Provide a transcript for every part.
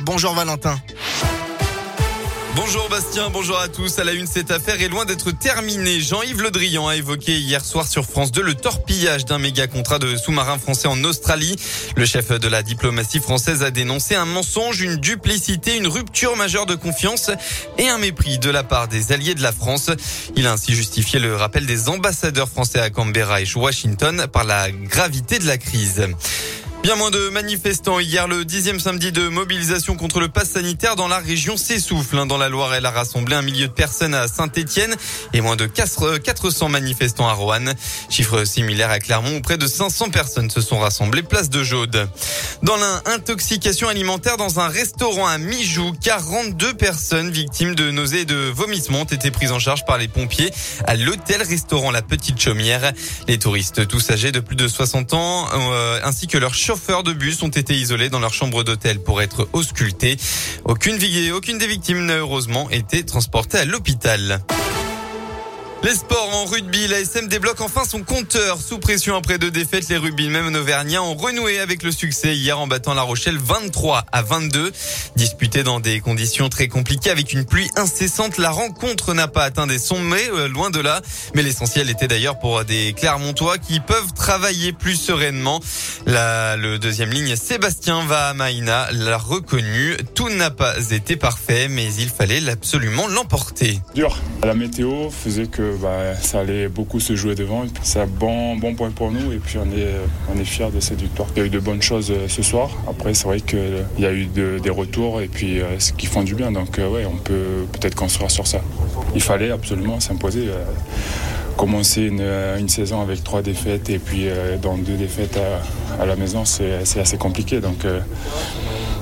Bonjour Valentin. Bonjour Bastien, bonjour à tous. À la une, cette affaire est loin d'être terminée. Jean-Yves Le Drian a évoqué hier soir sur France 2 le torpillage d'un méga contrat de sous-marin français en Australie. Le chef de la diplomatie française a dénoncé un mensonge, une duplicité, une rupture majeure de confiance et un mépris de la part des alliés de la France. Il a ainsi justifié le rappel des ambassadeurs français à Canberra et Washington par la gravité de la crise. Bien moins de manifestants hier, le dixième samedi de mobilisation contre le pass sanitaire dans la région s'essouffle. Hein. Dans la Loire, elle a rassemblé un millier de personnes à Saint-Etienne et moins de 400 manifestants à Roanne. Chiffre similaire à Clermont où près de 500 personnes se sont rassemblées place de Jaude. Dans l'intoxication alimentaire dans un restaurant à Mijou, 42 personnes victimes de nausées et de vomissements ont été prises en charge par les pompiers à l'hôtel-restaurant La Petite Chaumière. Les touristes, tous âgés de plus de 60 ans, euh, ainsi que leurs chauffeurs de bus ont été isolés dans leur chambre d'hôtel pour être auscultés. Aucune, aucune des victimes n'a heureusement été transportée à l'hôpital. Les sports en rugby, la SM débloque enfin son compteur. Sous pression après deux défaites, les rugbymen auvergnats ont renoué avec le succès hier en battant La Rochelle 23 à 22. Disputé dans des conditions très compliquées avec une pluie incessante, la rencontre n'a pas atteint des sommets, euh, loin de là. Mais l'essentiel était d'ailleurs pour des Clermontois qui peuvent travailler plus sereinement. La, le deuxième ligne, Sébastien Vahamaina l'a reconnu. Tout n'a pas été parfait, mais il fallait absolument l'emporter. Dur. La météo faisait que bah, ça allait beaucoup se jouer devant. C'est un bon, bon point pour nous et puis on est, on est fiers de cette victoire. Il y a eu de bonnes choses euh, ce soir. Après, c'est vrai qu'il y a eu des retours et puis euh, ce qui font du bien. Donc, euh, ouais, on peut peut-être construire sur ça. Il fallait absolument s'imposer. Commencer une, saison avec trois défaites et puis dans deux défaites à, la maison, c'est assez compliqué. Donc,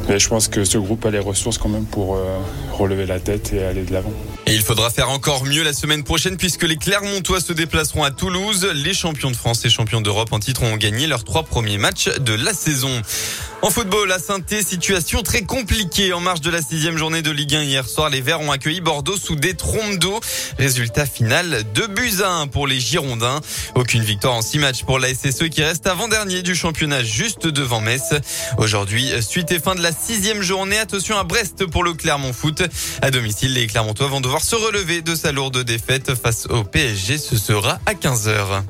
mais je pense que ce groupe a les ressources quand même pour relever la tête et aller de l'avant. Et il faudra faire encore mieux la semaine prochaine puisque les Clermontois se déplaceront à Toulouse. Les champions de France et champions d'Europe en titre ont gagné leurs trois premiers matchs de la saison. En football, à saint situation très compliquée en marge de la sixième journée de Ligue 1 hier soir. Les Verts ont accueilli Bordeaux sous des trompes d'eau. Résultat final de buts à 1 pour les Girondins. Aucune victoire en six matchs pour la SSE qui reste avant-dernier du championnat juste devant Metz. Aujourd'hui, suite et fin de la sixième journée. Attention à Brest pour le Clermont Foot. À domicile, les Clermontois vont devoir se relever de sa lourde défaite face au PSG. Ce sera à 15h.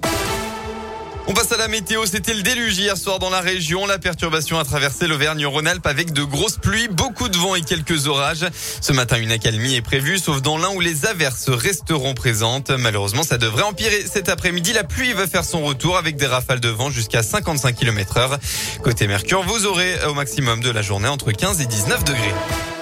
On passe à la météo. C'était le déluge hier soir dans la région. La perturbation a traversé l'Auvergne-Rhône-Alpes avec de grosses pluies, beaucoup de vent et quelques orages. Ce matin, une accalmie est prévue, sauf dans l'un où les averses resteront présentes. Malheureusement, ça devrait empirer cet après-midi. La pluie va faire son retour avec des rafales de vent jusqu'à 55 km heure. Côté Mercure, vous aurez au maximum de la journée entre 15 et 19 degrés.